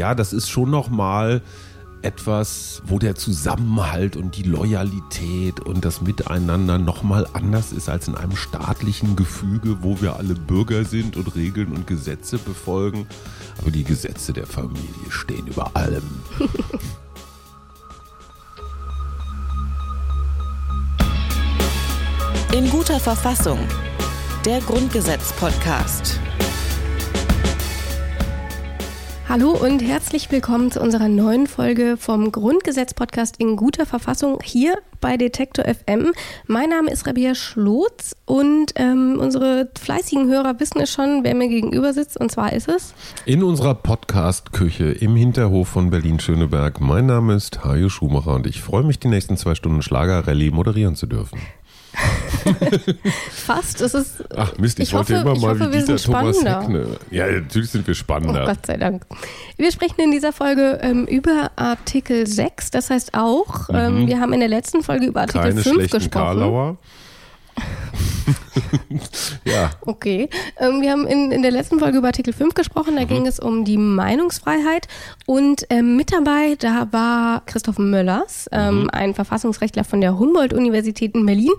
ja, das ist schon nochmal etwas, wo der Zusammenhalt und die Loyalität und das Miteinander nochmal anders ist als in einem staatlichen Gefüge, wo wir alle Bürger sind und Regeln und Gesetze befolgen. Aber die Gesetze der Familie stehen über allem. In guter Verfassung. Der Grundgesetz-Podcast. Hallo und herzlich willkommen zu unserer neuen Folge vom Grundgesetz-Podcast in guter Verfassung hier bei Detektor FM. Mein Name ist Rabia Schlotz und ähm, unsere fleißigen Hörer wissen es schon, wer mir gegenüber sitzt. Und zwar ist es in unserer Podcast-Küche im Hinterhof von Berlin-Schöneberg. Mein Name ist Hajo Schumacher und ich freue mich, die nächsten zwei Stunden Schlager-Rallye moderieren zu dürfen. Fast. Es ist, Ach Mist, ich, ich wollte hoffe, immer mal hoffe, wie dieser Thomas Heckne. Ja, natürlich sind wir spannender. Oh, Gott sei Dank. Wir sprechen in dieser Folge ähm, über Artikel 6. Das heißt auch, ähm, mhm. wir haben in der letzten Folge über Artikel Keine 5 gesprochen. Karlauer. ja. Okay. Ähm, wir haben in, in der letzten Folge über Artikel 5 gesprochen. Da mhm. ging es um die Meinungsfreiheit. Und ähm, mit dabei, da war Christoph Möllers, ähm, mhm. ein Verfassungsrechtler von der Humboldt-Universität in Berlin.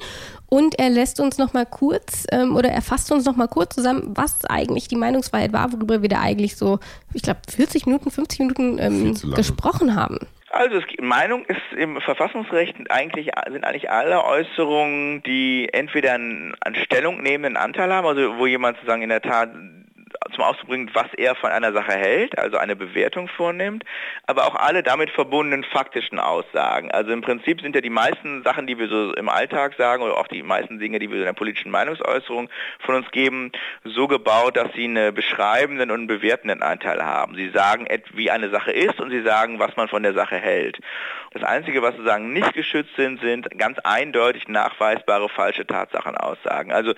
Und er lässt uns noch mal kurz ähm, oder er fasst uns noch mal kurz zusammen, was eigentlich die Meinungsfreiheit war, worüber wir da eigentlich so, ich glaube, 40 Minuten, 50 Minuten ähm, gesprochen haben. Also es, Meinung ist im Verfassungsrecht eigentlich sind eigentlich alle Äußerungen, die entweder einen, einen stellungnehmenden Anteil haben, also wo jemand sozusagen in der Tat zum Ausdruck bringt, was er von einer Sache hält, also eine Bewertung vornimmt, aber auch alle damit verbundenen faktischen Aussagen. Also im Prinzip sind ja die meisten Sachen, die wir so im Alltag sagen oder auch die meisten Dinge, die wir in der politischen Meinungsäußerung von uns geben, so gebaut, dass sie einen beschreibenden und einen bewertenden Anteil haben. Sie sagen, wie eine Sache ist und sie sagen, was man von der Sache hält. Das Einzige, was sozusagen nicht geschützt sind, sind ganz eindeutig nachweisbare falsche Tatsachenaussagen. Also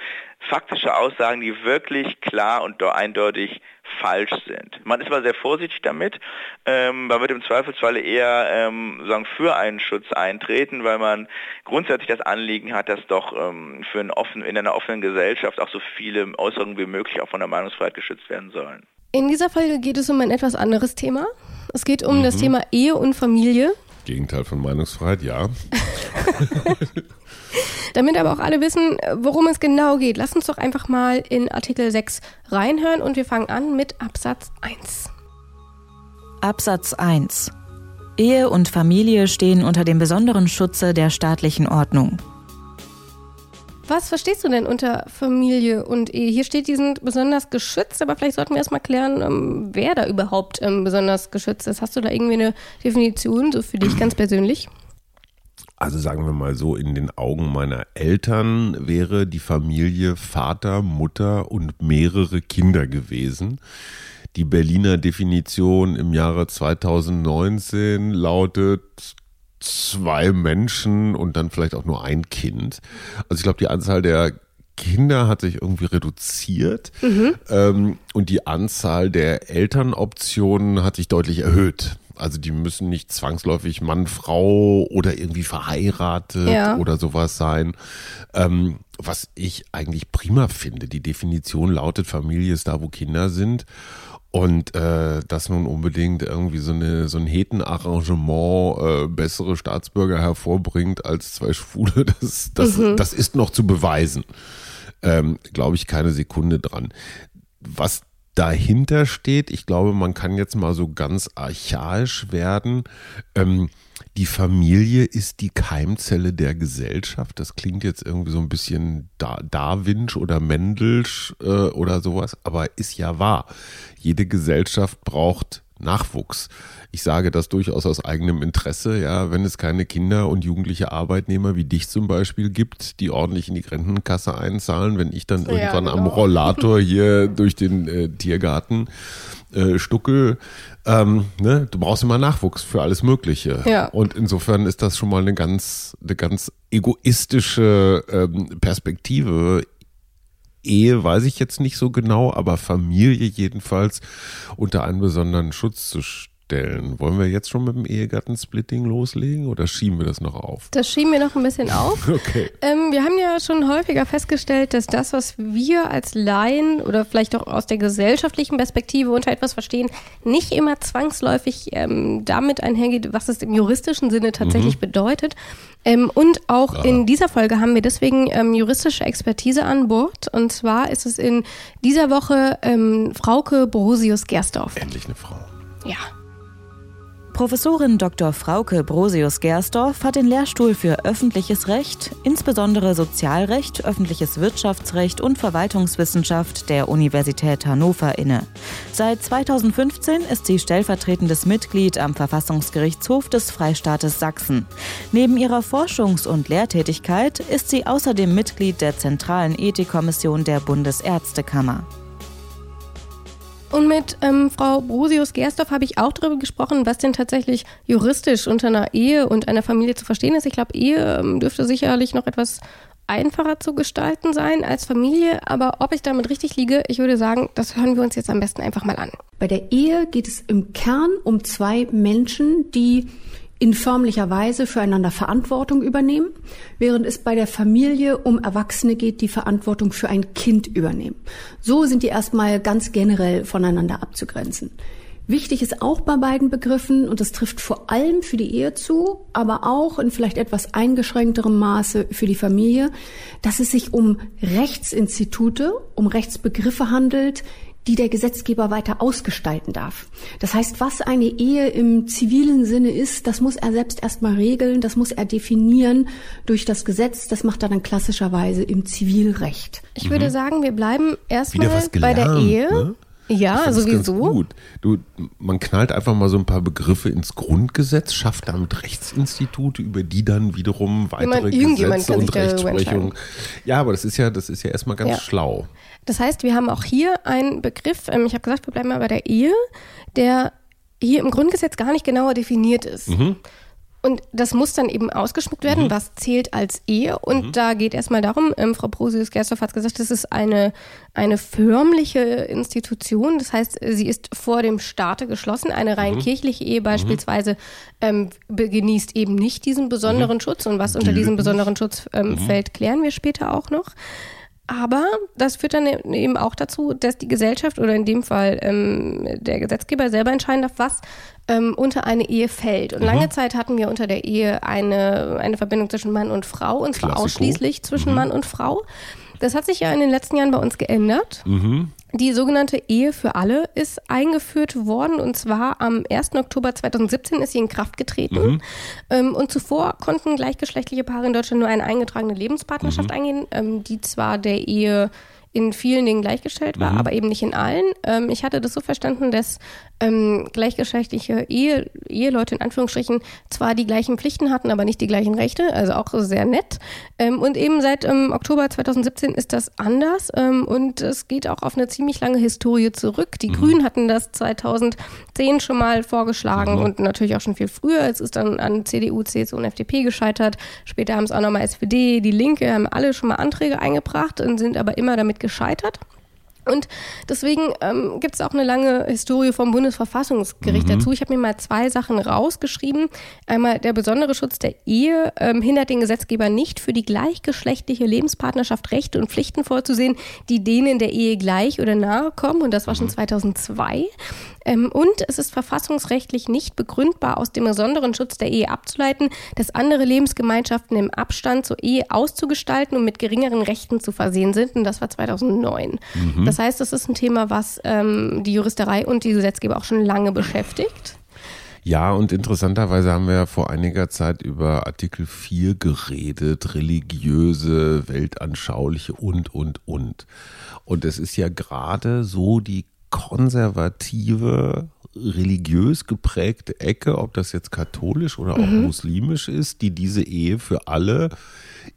faktische Aussagen, die wirklich klar und eindeutig falsch sind. Man ist aber sehr vorsichtig damit. Ähm, man wird im Zweifelsfalle eher ähm, sagen, für einen Schutz eintreten, weil man grundsätzlich das Anliegen hat, dass doch ähm, für einen offen, in einer offenen Gesellschaft auch so viele Äußerungen wie möglich auch von der Meinungsfreiheit geschützt werden sollen. In dieser Folge geht es um ein etwas anderes Thema. Es geht um mhm. das Thema Ehe und Familie. Gegenteil von Meinungsfreiheit, ja. Damit aber auch alle wissen, worum es genau geht, lass uns doch einfach mal in Artikel 6 reinhören und wir fangen an mit Absatz 1. Absatz 1. Ehe und Familie stehen unter dem besonderen Schutze der staatlichen Ordnung. Was verstehst du denn unter Familie und Ehe? Hier steht, die sind besonders geschützt, aber vielleicht sollten wir erstmal klären, ähm, wer da überhaupt ähm, besonders geschützt ist. Hast du da irgendwie eine Definition, so für dich ganz persönlich? Also sagen wir mal so, in den Augen meiner Eltern wäre die Familie Vater, Mutter und mehrere Kinder gewesen. Die Berliner Definition im Jahre 2019 lautet zwei Menschen und dann vielleicht auch nur ein Kind. Also ich glaube, die Anzahl der Kinder hat sich irgendwie reduziert mhm. ähm, und die Anzahl der Elternoptionen hat sich deutlich erhöht. Also die müssen nicht zwangsläufig Mann, Frau oder irgendwie verheiratet ja. oder sowas sein. Ähm, was ich eigentlich prima finde. Die Definition lautet, Familie ist da, wo Kinder sind. Und äh, dass nun unbedingt irgendwie so, eine, so ein Hetenarrangement äh, bessere Staatsbürger hervorbringt als zwei Schwule, das, das, mhm. das ist noch zu beweisen. Ähm, Glaube ich keine Sekunde dran. Was dahinter steht, ich glaube, man kann jetzt mal so ganz archaisch werden. Ähm, die Familie ist die Keimzelle der Gesellschaft. Das klingt jetzt irgendwie so ein bisschen Darwinsch oder Mendelsch äh, oder sowas, aber ist ja wahr. Jede Gesellschaft braucht Nachwuchs. Ich sage das durchaus aus eigenem Interesse, ja, wenn es keine Kinder und jugendliche Arbeitnehmer wie dich zum Beispiel gibt, die ordentlich in die Rentenkasse einzahlen, wenn ich dann ja, irgendwann genau. am Rollator hier durch den äh, Tiergarten äh, stucke, ähm, ne, du brauchst immer Nachwuchs für alles Mögliche. Ja. Und insofern ist das schon mal eine ganz, eine ganz egoistische ähm, Perspektive. Ehe weiß ich jetzt nicht so genau, aber Familie jedenfalls unter einen besonderen Schutz zu stellen stellen. Wollen wir jetzt schon mit dem Ehegattensplitting loslegen oder schieben wir das noch auf? Das schieben wir noch ein bisschen auf. Okay. Ähm, wir haben ja schon häufiger festgestellt, dass das, was wir als Laien oder vielleicht auch aus der gesellschaftlichen Perspektive unter etwas verstehen, nicht immer zwangsläufig ähm, damit einhergeht, was es im juristischen Sinne tatsächlich mhm. bedeutet. Ähm, und auch ja. in dieser Folge haben wir deswegen ähm, juristische Expertise an Bord. Und zwar ist es in dieser Woche ähm, Frauke Borosius-Gersdorf. Endlich eine Frau. Ja. Professorin Dr. Frauke Brosius-Gersdorf hat den Lehrstuhl für öffentliches Recht, insbesondere Sozialrecht, öffentliches Wirtschaftsrecht und Verwaltungswissenschaft der Universität Hannover inne. Seit 2015 ist sie stellvertretendes Mitglied am Verfassungsgerichtshof des Freistaates Sachsen. Neben ihrer Forschungs- und Lehrtätigkeit ist sie außerdem Mitglied der Zentralen Ethikkommission der Bundesärztekammer. Und mit ähm, Frau Brosius-Gersdorf habe ich auch darüber gesprochen, was denn tatsächlich juristisch unter einer Ehe und einer Familie zu verstehen ist. Ich glaube, Ehe ähm, dürfte sicherlich noch etwas einfacher zu gestalten sein als Familie. Aber ob ich damit richtig liege, ich würde sagen, das hören wir uns jetzt am besten einfach mal an. Bei der Ehe geht es im Kern um zwei Menschen, die in förmlicher Weise füreinander Verantwortung übernehmen, während es bei der Familie um Erwachsene geht, die Verantwortung für ein Kind übernehmen. So sind die erstmal ganz generell voneinander abzugrenzen. Wichtig ist auch bei beiden Begriffen, und das trifft vor allem für die Ehe zu, aber auch in vielleicht etwas eingeschränkterem Maße für die Familie, dass es sich um Rechtsinstitute, um Rechtsbegriffe handelt, die der Gesetzgeber weiter ausgestalten darf. Das heißt, was eine Ehe im zivilen Sinne ist, das muss er selbst erstmal regeln, das muss er definieren durch das Gesetz, das macht er dann klassischerweise im Zivilrecht. Ich mhm. würde sagen, wir bleiben erstmal bei der Ehe. Ne? Ja, sowieso. gut. Du, man knallt einfach mal so ein paar Begriffe ins Grundgesetz, schafft damit Rechtsinstitute, über die dann wiederum weitere Gesetze und Rechtsprechung. Ja, aber das ist ja, das ist ja erstmal ganz ja. schlau. Das heißt, wir haben auch hier einen Begriff, ähm, ich habe gesagt, wir bleiben mal bei der Ehe, der hier im Grundgesetz gar nicht genauer definiert ist. Mhm. Und das muss dann eben ausgeschmückt werden, mhm. was zählt als Ehe. Und mhm. da geht erstmal darum, ähm, Frau Brosius-Gerstorf hat gesagt, das ist eine, eine förmliche Institution. Das heißt, sie ist vor dem Staate geschlossen. Eine rein mhm. kirchliche Ehe beispielsweise ähm, genießt eben nicht diesen besonderen mhm. Schutz. Und was unter diesem besonderen Schutz ähm, mhm. fällt, klären wir später auch noch. Aber das führt dann eben auch dazu, dass die Gesellschaft oder in dem Fall ähm, der Gesetzgeber selber entscheiden darf, was ähm, unter eine Ehe fällt. Und mhm. lange Zeit hatten wir unter der Ehe eine, eine Verbindung zwischen Mann und Frau, und zwar Klassiko. ausschließlich zwischen mhm. Mann und Frau. Das hat sich ja in den letzten Jahren bei uns geändert. Mhm. Die sogenannte Ehe für alle ist eingeführt worden und zwar am 1. Oktober 2017 ist sie in Kraft getreten. Mhm. Ähm, und zuvor konnten gleichgeschlechtliche Paare in Deutschland nur eine eingetragene Lebenspartnerschaft mhm. eingehen, ähm, die zwar der Ehe in vielen Dingen gleichgestellt war, mhm. aber eben nicht in allen. Ähm, ich hatte das so verstanden, dass ähm, gleichgeschlechtliche Ehe, Eheleute in Anführungsstrichen zwar die gleichen Pflichten hatten, aber nicht die gleichen Rechte, also auch sehr nett. Ähm, und eben seit ähm, Oktober 2017 ist das anders ähm, und es geht auch auf eine ziemlich lange Historie zurück. Die mhm. Grünen hatten das 2010 schon mal vorgeschlagen mhm. und natürlich auch schon viel früher. Es ist dann an CDU, CSU und FDP gescheitert. Später haben es auch nochmal SPD, die Linke, haben alle schon mal Anträge eingebracht und sind aber immer damit gescheitert. Und deswegen ähm, gibt es auch eine lange Historie vom Bundesverfassungsgericht mhm. dazu. Ich habe mir mal zwei Sachen rausgeschrieben. Einmal der besondere Schutz der Ehe ähm, hindert den Gesetzgeber nicht, für die gleichgeschlechtliche Lebenspartnerschaft Rechte und Pflichten vorzusehen, die denen der Ehe gleich oder nahe kommen. Und das war schon 2002. Mhm. Ähm, und es ist verfassungsrechtlich nicht begründbar, aus dem besonderen Schutz der Ehe abzuleiten, dass andere Lebensgemeinschaften im Abstand zur Ehe auszugestalten und mit geringeren Rechten zu versehen sind. Und das war 2009. Mhm. Das heißt, das ist ein Thema, was ähm, die Juristerei und die Gesetzgeber auch schon lange beschäftigt. Ja, und interessanterweise haben wir ja vor einiger Zeit über Artikel 4 geredet, religiöse, weltanschauliche und, und, und. Und es ist ja gerade so die konservative, religiös geprägte Ecke, ob das jetzt katholisch oder auch mhm. muslimisch ist, die diese Ehe für alle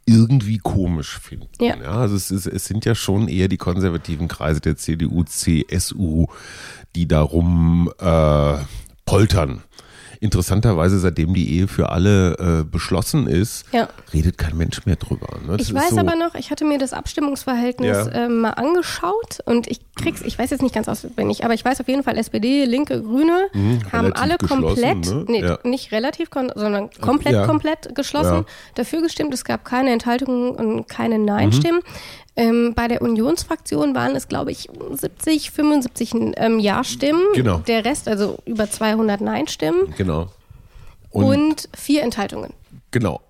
irgendwie komisch finden. Ja. ja also es, ist, es sind ja schon eher die konservativen Kreise der CDU, CSU, die darum äh, poltern interessanterweise, seitdem die Ehe für alle äh, beschlossen ist, Ja. redet kein Mensch mehr drüber. Ne? Ich weiß so, aber noch, ich hatte mir das Abstimmungsverhältnis Ja. ähm, mal angeschaut und ich krieg's, ich weiß jetzt nicht ganz auswendig, aber ich weiß auf jeden Fall, SPD, Linke, Grüne haben Mhm, relativ alle komplett, ne? nee, Ja. nicht relativ, sondern komplett, komplett geschlossen dafür gestimmt. Es gab keine Enthaltungen und keine Nein-Stimmen. Ähm, bei der Unionsfraktion waren es, glaube ich, 70, 75 ähm, Ja-Stimmen. Genau. Der Rest, also über 200 Nein-Stimmen Genau. und, Und, vier Enthaltungen. genau.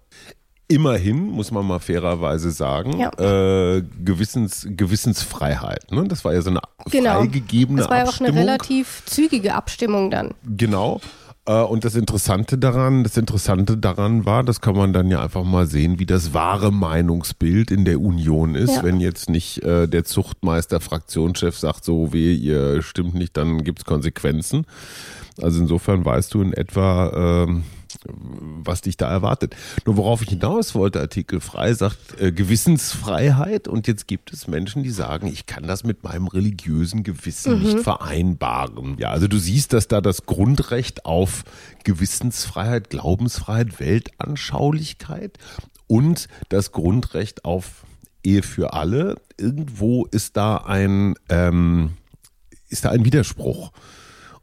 Immerhin, muss man mal fairerweise sagen, Ja. äh, Gewissens, Gewissensfreiheit. Ne? Das war ja so eine Genau. freigegebene Das war ja auch eine Abstimmung. relativ zügige Abstimmung dann. Genau. Äh, Und das Interessante daran, das Interessante daran war, das kann man dann ja einfach mal sehen, wie das wahre Meinungsbild in der Union ist. Ja. Wenn jetzt nicht äh, der Zuchtmeister, Fraktionschef sagt, so weh, ihr stimmt nicht, dann gibt's Konsequenzen. Also insofern weißt du in etwa, ähm, was dich da erwartet. Nur worauf ich hinaus wollte, Artikel frei sagt äh, Gewissensfreiheit und jetzt gibt es Menschen, die sagen, ich kann das mit meinem religiösen Gewissen nicht vereinbaren. Ja, also du siehst, dass da das Grundrecht auf Gewissensfreiheit, Glaubensfreiheit, Weltanschaulichkeit und das Grundrecht auf Ehe für alle, irgendwo ist da ein, ähm, ist da ein Widerspruch.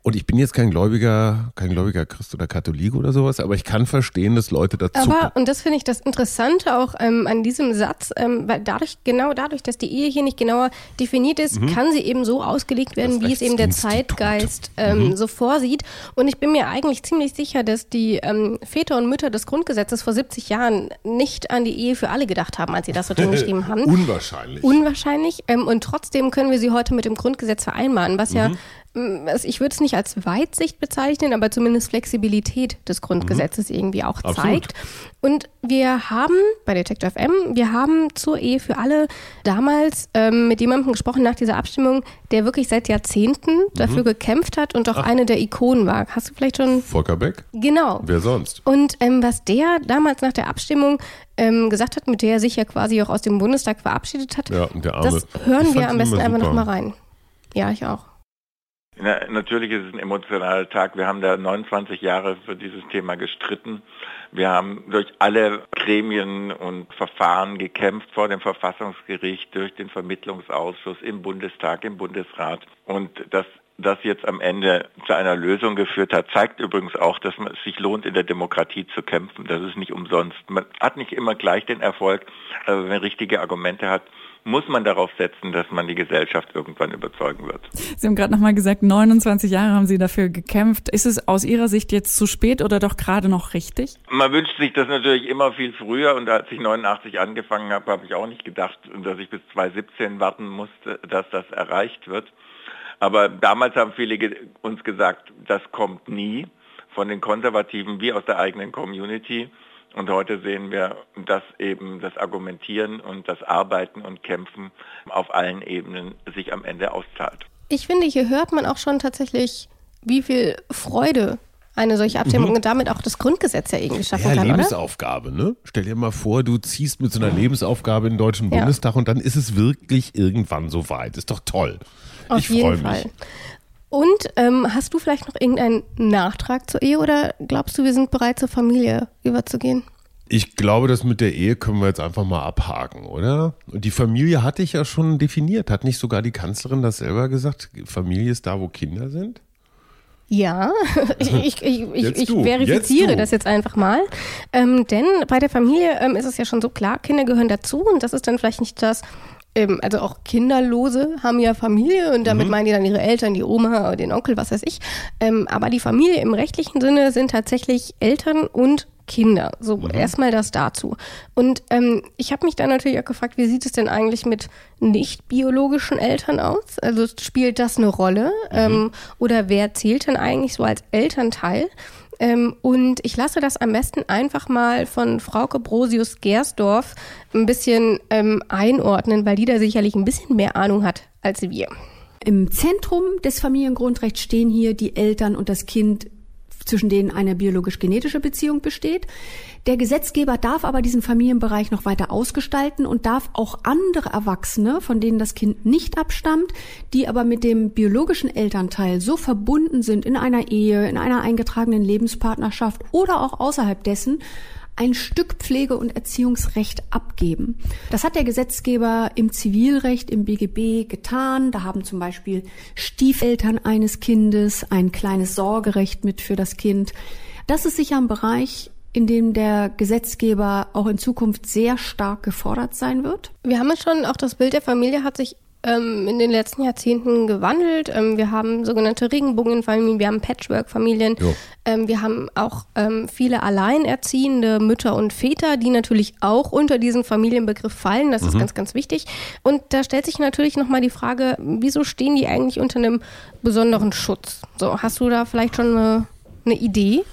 Und ich bin jetzt kein gläubiger, kein gläubiger Christ oder Katholik oder sowas, aber ich kann verstehen, dass Leute dazu. Aber, und das finde ich das Interessante auch ähm, an diesem Satz, ähm, weil dadurch, genau dadurch, dass die Ehe hier nicht genauer definiert ist, kann sie eben so ausgelegt werden, Mhm. Das wie es eben der. Zeitgeist ähm, Mhm. so vorsieht. Und ich bin mir eigentlich ziemlich sicher, dass die ähm, Väter und Mütter des Grundgesetzes vor 70 Jahren nicht an die Ehe für alle gedacht haben, als sie das so drin geschrieben haben. Unwahrscheinlich. Unwahrscheinlich. Ähm, und trotzdem können wir sie heute mit dem Grundgesetz vereinbaren, was ja, ähm, also ich würde es nicht als Weitsicht bezeichnen, aber zumindest Flexibilität des Grundgesetzes irgendwie auch Absolut. zeigt. Und wir haben bei Detector FM, wir haben zur Ehe für alle damals ähm, mit jemandem gesprochen nach dieser Abstimmung, der wirklich seit Jahrzehnten dafür gekämpft hat und auch eine der Ikonen war. Hast du vielleicht schon Volker Beck? genau? Wer sonst? Und ähm, was der damals nach der Abstimmung ähm, gesagt hat, mit der er sich ja quasi auch aus dem Bundestag verabschiedet hat, Ja, das hören Ich wir am besten einfach nochmal rein. Ja, ich auch. Na, natürlich ist es ein emotionaler Tag. Wir haben da 29 Jahre für dieses Thema gestritten. Wir haben durch alle Gremien und Verfahren gekämpft vor dem Verfassungsgericht, durch den Vermittlungsausschuss im Bundestag, im Bundesrat. Und dass das jetzt am Ende zu einer Lösung geführt hat, zeigt übrigens auch, dass es sich lohnt, in der Demokratie zu kämpfen. Das ist nicht umsonst. Man hat nicht immer gleich den Erfolg, aber wenn man richtige Argumente hat, muss man darauf setzen, dass man die Gesellschaft irgendwann überzeugen wird. Sie haben gerade nochmal gesagt, 29 Jahre haben Sie dafür gekämpft. Ist es aus Ihrer Sicht jetzt zu spät oder doch gerade noch richtig? Man wünscht sich das natürlich immer viel früher und als ich 89 angefangen habe, habe ich auch nicht gedacht, dass ich bis 2017 warten musste, dass das erreicht wird. Aber damals haben viele uns gesagt, das kommt nie von den Konservativen wie aus der eigenen Community. Und heute sehen wir, dass eben das Argumentieren und das Arbeiten und Kämpfen auf allen Ebenen sich am Ende auszahlt. Ich finde, hier hört man auch schon tatsächlich, wie viel Freude eine solche Abstimmung und damit auch das Grundgesetz ja irgendwie schaffen Ja, kann, oder? Lebensaufgabe, ne? Stell dir mal vor, du ziehst mit so einer Lebensaufgabe in den Deutschen Ja. Bundestag und dann ist es wirklich irgendwann so weit. Ist doch toll. Auf ich jeden freue mich. Und ähm, hast du vielleicht noch irgendeinen Nachtrag zur Ehe oder glaubst du, wir sind bereit, zur Familie überzugehen? Ich glaube, das mit der Ehe können wir jetzt einfach mal abhaken, oder? Und die Familie hatte ich ja schon definiert. Hat nicht sogar die Kanzlerin das selber gesagt? Familie ist da, wo Kinder sind? Ja, ich, ich, ich, ich, verifiziere jetzt das jetzt einfach mal. Ähm, denn bei der Familie ähm, ist es ja schon so klar, Kinder gehören dazu und das ist dann vielleicht nicht das, also auch Kinderlose haben ja Familie und Mhm. damit meinen die dann ihre Eltern, die Oma, oder den Onkel, was weiß ich. Ähm, aber die Familie im rechtlichen Sinne sind tatsächlich Eltern und Kinder. So Mhm. erstmal das dazu. Und ähm, ich habe mich dann natürlich auch gefragt, wie sieht es denn eigentlich mit nicht biologischen Eltern aus? Also spielt das eine Rolle? Ähm, oder wer zählt denn eigentlich so als Elternteil? Ähm, und ich lasse das am besten einfach mal von Frauke Brosius Gersdorf ein bisschen ähm, einordnen, weil die da sicherlich ein bisschen mehr Ahnung hat als wir. Im Zentrum des Familiengrundrechts stehen hier die Eltern und das Kind zwischen denen eine biologisch-genetische Beziehung besteht. Der Gesetzgeber darf aber diesen Familienbereich noch weiter ausgestalten und darf auch andere Erwachsene, von denen das Kind nicht abstammt, die aber mit dem biologischen Elternteil so verbunden sind in einer Ehe, in einer eingetragenen Lebenspartnerschaft oder auch außerhalb dessen, ein Stück Pflege- und Erziehungsrecht abgeben. Das hat der Gesetzgeber im Zivilrecht, im BGB getan. Da haben zum Beispiel Stiefeltern eines Kindes ein kleines Sorgerecht mit für das Kind. Das ist sicher ein Bereich, in dem der Gesetzgeber auch in Zukunft sehr stark gefordert sein wird. Wir haben ja schon, auch das Bild der Familie hat sich ähm, in den letzten Jahrzehnten gewandelt. Ähm, wir haben sogenannte Regenbogenfamilien, wir haben Patchwork-Familien, ähm, wir haben auch ähm, viele alleinerziehende Mütter und Väter, die natürlich auch unter diesen Familienbegriff fallen. Das mhm. ist ganz, ganz wichtig. Und da stellt sich natürlich nochmal die Frage, wieso stehen die eigentlich unter einem besonderen Schutz? So, hast du da vielleicht schon eine, eine Idee?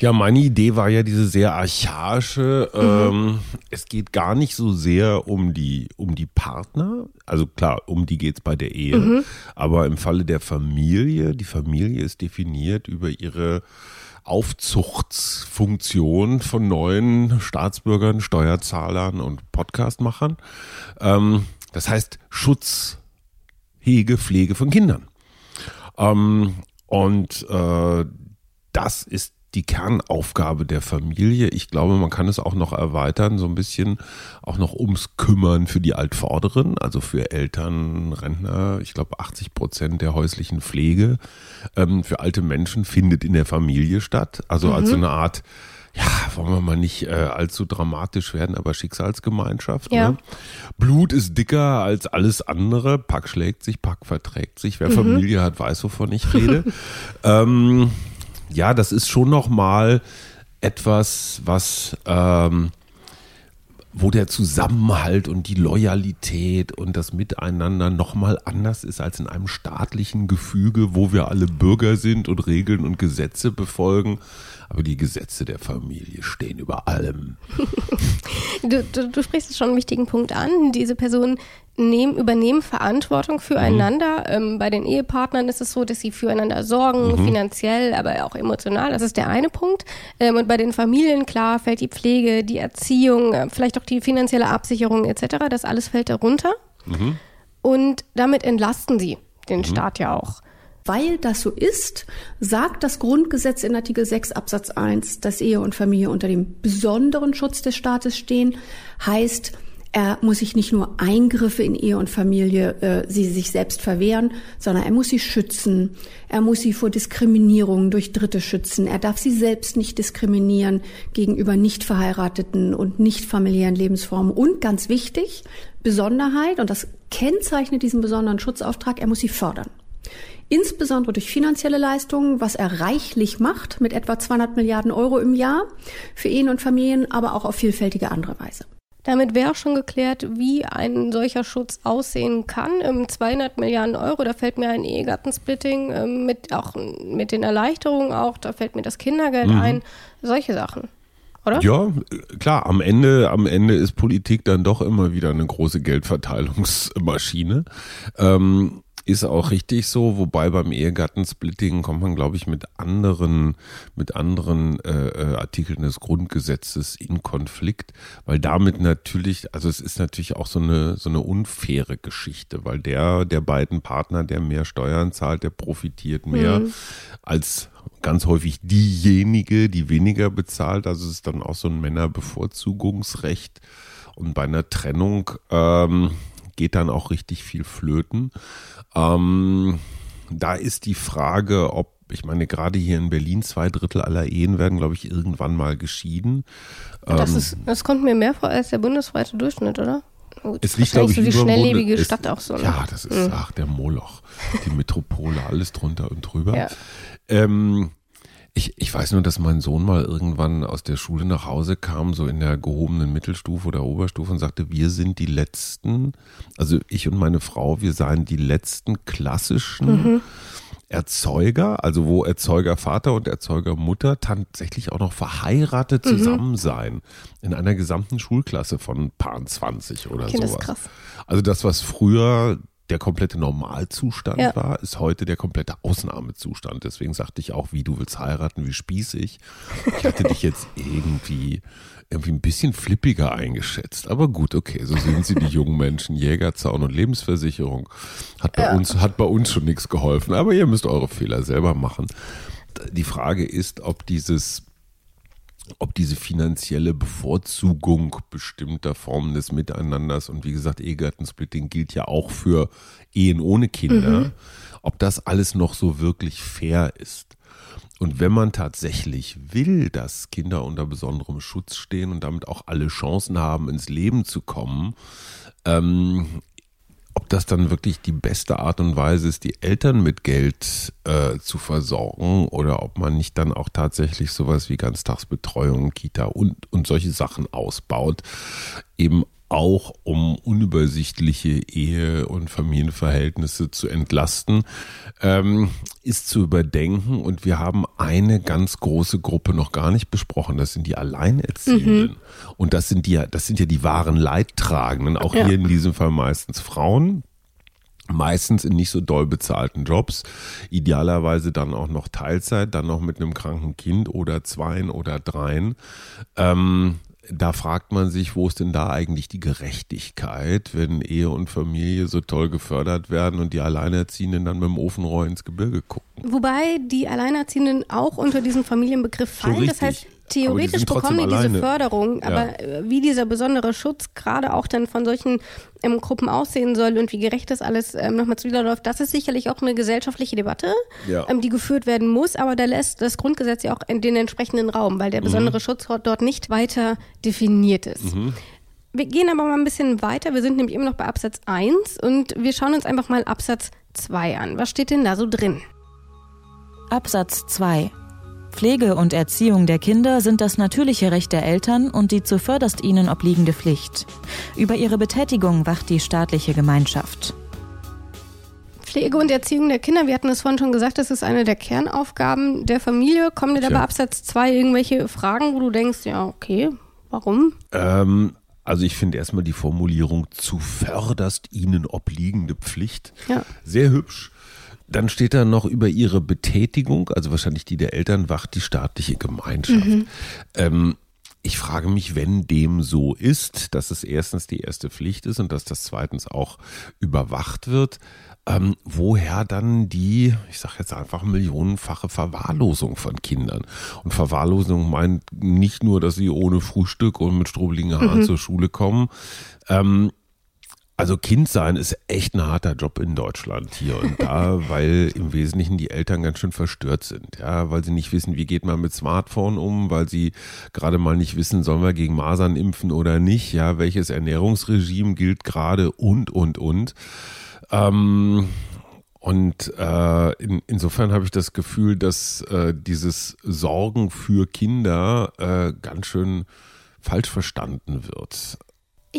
Ja, meine Idee war ja diese sehr archaische, mhm. ähm, es geht gar nicht so sehr um die, um die Partner, also klar, um die geht es bei der Ehe, mhm. aber im Falle der Familie, die Familie ist definiert über ihre Aufzuchtsfunktion von neuen Staatsbürgern, Steuerzahlern und Podcastmachern. Ähm, das heißt Schutz, Hege, Pflege von Kindern. Ähm, und äh, das ist die Kernaufgabe der Familie. Ich glaube, man kann es auch noch erweitern, so ein bisschen auch noch ums Kümmern für die Altvorderen, also für Eltern, Rentner. Ich glaube, 80 Prozent der häuslichen Pflege ähm, für alte Menschen findet in der Familie statt. Also mhm. als so eine Art ja, wollen wir mal nicht äh, allzu dramatisch werden, aber Schicksalsgemeinschaft. Ja. Ne? Blut ist dicker als alles andere. Pack schlägt sich, Pack verträgt sich. Wer mhm. Familie hat, weiß, wovon ich rede. ähm, ja, das ist schon nochmal etwas, was, ähm, wo der Zusammenhalt und die Loyalität und das Miteinander nochmal anders ist als in einem staatlichen Gefüge, wo wir alle Bürger sind und Regeln und Gesetze befolgen. Aber die Gesetze der Familie stehen über allem. du, du, du sprichst schon einen wichtigen Punkt an. Diese Personen nehmen, übernehmen Verantwortung füreinander. Mhm. Ähm, bei den Ehepartnern ist es so, dass sie füreinander sorgen, mhm. finanziell, aber auch emotional. Das ist der eine Punkt. Ähm, und bei den Familien, klar, fällt die Pflege, die Erziehung, äh, vielleicht auch die finanzielle Absicherung etc. Das alles fällt darunter. Mhm. Und damit entlasten sie den mhm. Staat ja auch. Weil das so ist, sagt das Grundgesetz in Artikel 6 Absatz 1, dass Ehe und Familie unter dem besonderen Schutz des Staates stehen, heißt, er muss sich nicht nur Eingriffe in Ehe und Familie, äh, sie sich selbst verwehren, sondern er muss sie schützen. Er muss sie vor Diskriminierung durch Dritte schützen. Er darf sie selbst nicht diskriminieren gegenüber nicht verheirateten und nicht familiären Lebensformen. Und ganz wichtig, Besonderheit, und das kennzeichnet diesen besonderen Schutzauftrag, er muss sie fördern. Insbesondere durch finanzielle Leistungen, was er reichlich macht, mit etwa 200 Milliarden Euro im Jahr für Ehen und Familien, aber auch auf vielfältige andere Weise. Damit wäre auch schon geklärt, wie ein solcher Schutz aussehen kann. 200 ähm, Milliarden Euro, da fällt mir ein Ehegattensplitting ähm, mit auch mit den Erleichterungen auch, da fällt mir das Kindergeld mhm. ein, solche Sachen. Oder? Ja, klar, am Ende, am Ende ist Politik dann doch immer wieder eine große Geldverteilungsmaschine. Ähm, ist auch richtig so, wobei beim Ehegattensplitting kommt man, glaube ich, mit anderen, mit anderen äh, äh, Artikeln des Grundgesetzes in Konflikt, weil damit natürlich, also es ist natürlich auch so eine so eine unfaire Geschichte, weil der der beiden Partner, der mehr Steuern zahlt, der profitiert mehr mhm. als ganz häufig diejenige, die weniger bezahlt. Also es ist dann auch so ein Männerbevorzugungsrecht. Und bei einer Trennung ähm, geht dann auch richtig viel flöten. Ähm, da ist die Frage, ob ich meine, gerade hier in Berlin zwei Drittel aller Ehen werden, glaube ich, irgendwann mal geschieden. Das, ähm, ist, das kommt mir mehr vor als der bundesweite Durchschnitt, oder? Gut, es liegt, glaube ich, so die schnelllebige Bunde, Stadt auch so. Ne? Ja, das ist, mhm. ach, der Moloch, die Metropole, alles drunter und drüber. Ja. Ähm, ich, ich weiß nur, dass mein Sohn mal irgendwann aus der Schule nach Hause kam, so in der gehobenen Mittelstufe oder Oberstufe und sagte, wir sind die letzten, also ich und meine Frau, wir seien die letzten klassischen mhm. Erzeuger, also wo Erzeugervater und Erzeugermutter tatsächlich auch noch verheiratet mhm. zusammen sein. In einer gesamten Schulklasse von paar 20 oder okay, sowas. Das ist krass. Also das, was früher der komplette Normalzustand ja. war, ist heute der komplette Ausnahmezustand. Deswegen sagte ich auch, wie du willst heiraten, wie spießig. Ich hatte dich jetzt irgendwie, irgendwie ein bisschen flippiger eingeschätzt. Aber gut, okay, so sehen sie die jungen Menschen. Jägerzaun und Lebensversicherung hat bei ja. uns, hat bei uns schon nichts geholfen. Aber ihr müsst eure Fehler selber machen. Die Frage ist, ob dieses ob diese finanzielle Bevorzugung bestimmter Formen des Miteinanders und wie gesagt, Ehegattensplitting gilt ja auch für Ehen ohne Kinder, mhm. ob das alles noch so wirklich fair ist. Und wenn man tatsächlich will, dass Kinder unter besonderem Schutz stehen und damit auch alle Chancen haben, ins Leben zu kommen, ähm, ob das dann wirklich die beste Art und Weise ist, die Eltern mit Geld äh, zu versorgen oder ob man nicht dann auch tatsächlich sowas wie Ganztagsbetreuung, Kita und, und solche Sachen ausbaut, eben auch um unübersichtliche Ehe- und Familienverhältnisse zu entlasten, ähm, ist zu überdenken. Und wir haben eine ganz große Gruppe noch gar nicht besprochen. Das sind die Alleinerziehenden. Mhm. Und das sind die, das sind ja die wahren Leidtragenden. Auch ja. hier in diesem Fall meistens Frauen. Meistens in nicht so doll bezahlten Jobs, idealerweise dann auch noch Teilzeit, dann noch mit einem kranken Kind oder zweien oder dreien. Ähm, da fragt man sich, wo ist denn da eigentlich die Gerechtigkeit, wenn Ehe und Familie so toll gefördert werden und die Alleinerziehenden dann mit dem Ofenrohr ins Gebirge gucken. Wobei die Alleinerziehenden auch unter diesen Familienbegriff fallen. So das heißt, theoretisch die bekommen die diese Förderung, aber ja. Äh, wie dieser besondere Schutz gerade auch dann von solchen ähm, Gruppen aussehen soll und wie gerecht das alles ähm, nochmal zuwiderläuft, das ist sicherlich auch eine gesellschaftliche Debatte, ja. ähm, die geführt werden muss, aber da lässt das Grundgesetz ja auch in den entsprechenden Raum, weil der mhm. besondere mhm. Schutz dort nicht weiter definiert ist. Mhm. Wir gehen aber mal ein bisschen weiter. Wir sind nämlich immer noch bei Absatz 1 und wir schauen uns einfach mal Absatz 2 an. Was steht denn da so drin? Absatz 2 Pflege und Erziehung der Kinder sind das natürliche Recht der Eltern und die zuvörderst ihnen obliegende Pflicht. Über ihre Betätigung wacht die staatliche Gemeinschaft. Pflege und Erziehung der Kinder, wir hatten es vorhin schon gesagt, das ist eine der Kernaufgaben der Familie. Kommen dir da bei Absatz 2 irgendwelche Fragen, wo du denkst, ja, okay, warum? Ähm, also ich finde erstmal die Formulierung zuvörderst ihnen obliegende Pflicht ja. sehr hübsch. Dann steht da noch über ihre Betätigung, also wahrscheinlich die der Eltern, wacht die staatliche Gemeinschaft. Mhm. Ähm, ich frage mich, wenn dem so ist, dass es erstens die erste Pflicht ist und dass das zweitens auch überwacht wird, ähm, woher dann die, ich sage jetzt einfach millionenfache Verwahrlosung von Kindern. Und Verwahrlosung meint nicht nur, dass sie ohne Frühstück und mit strubeligen Haaren mhm. zur Schule kommen. Ähm, also Kind sein ist echt ein harter Job in Deutschland hier und da, weil im Wesentlichen die Eltern ganz schön verstört sind, ja, weil sie nicht wissen, wie geht man mit Smartphone um, weil sie gerade mal nicht wissen, sollen wir gegen Masern impfen oder nicht, ja, welches Ernährungsregime gilt gerade und und und. Ähm, und äh, in, insofern habe ich das Gefühl, dass äh, dieses Sorgen für Kinder äh, ganz schön falsch verstanden wird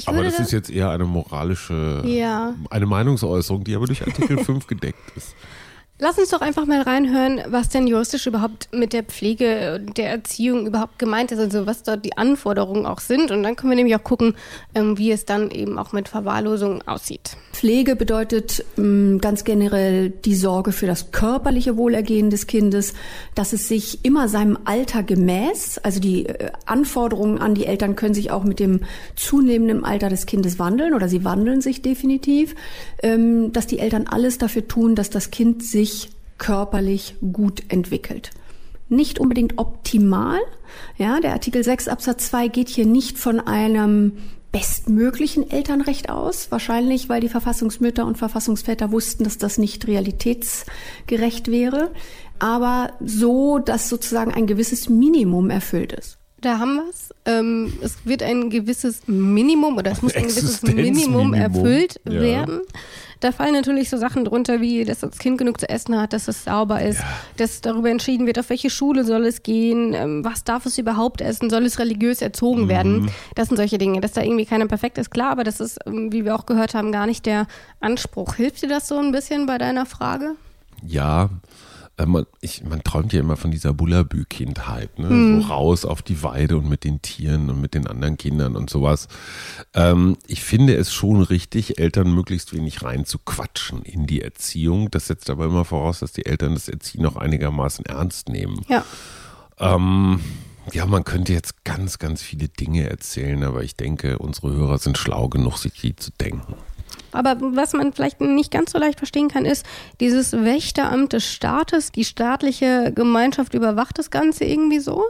aber das ist jetzt eher eine moralische, ja. eine Meinungsäußerung, die aber durch Artikel 5 gedeckt ist. Lass uns doch einfach mal reinhören, was denn juristisch überhaupt mit der Pflege und der Erziehung überhaupt gemeint ist, also was dort die Anforderungen auch sind. Und dann können wir nämlich auch gucken, ähm, wie es dann eben auch mit Verwahrlosung aussieht. Pflege bedeutet ähm, ganz generell die Sorge für das körperliche Wohlergehen des Kindes, dass es sich immer seinem Alter gemäß, also die äh, Anforderungen an die Eltern können sich auch mit dem zunehmenden Alter des Kindes wandeln oder sie wandeln sich definitiv, ähm, dass die Eltern alles dafür tun, dass das Kind sich sich körperlich gut entwickelt. Nicht unbedingt optimal. Ja, der Artikel 6 Absatz 2 geht hier nicht von einem bestmöglichen Elternrecht aus. Wahrscheinlich, weil die Verfassungsmütter und Verfassungsväter wussten, dass das nicht realitätsgerecht wäre. Aber so, dass sozusagen ein gewisses Minimum erfüllt ist. Da haben wir es. Ähm, es wird ein gewisses Minimum oder es muss ein gewisses Minimum erfüllt ja. werden. Da fallen natürlich so Sachen drunter, wie dass das Kind genug zu essen hat, dass es sauber ist, ja. dass darüber entschieden wird, auf welche Schule soll es gehen, ähm, was darf es überhaupt essen, soll es religiös erzogen mhm. werden. Das sind solche Dinge. Dass da irgendwie keiner perfekt ist, klar, aber das ist, ähm, wie wir auch gehört haben, gar nicht der Anspruch. Hilft dir das so ein bisschen bei deiner Frage? Ja, man, ich, man träumt ja immer von dieser Bullabü-Kindheit, ne? Mhm. So raus auf die Weide und mit den Tieren und mit den anderen Kindern und sowas. Ähm, ich finde es schon richtig, Eltern möglichst wenig reinzuquatschen in die Erziehung. Das setzt aber immer voraus, dass die Eltern das Erziehen noch einigermaßen ernst nehmen. Ja. Ähm, ja, man könnte jetzt ganz, ganz viele Dinge erzählen, aber ich denke, unsere Hörer sind schlau genug, sich die zu denken. Aber was man vielleicht nicht ganz so leicht verstehen kann, ist dieses Wächteramt des Staates. Die staatliche Gemeinschaft überwacht das Ganze irgendwie so.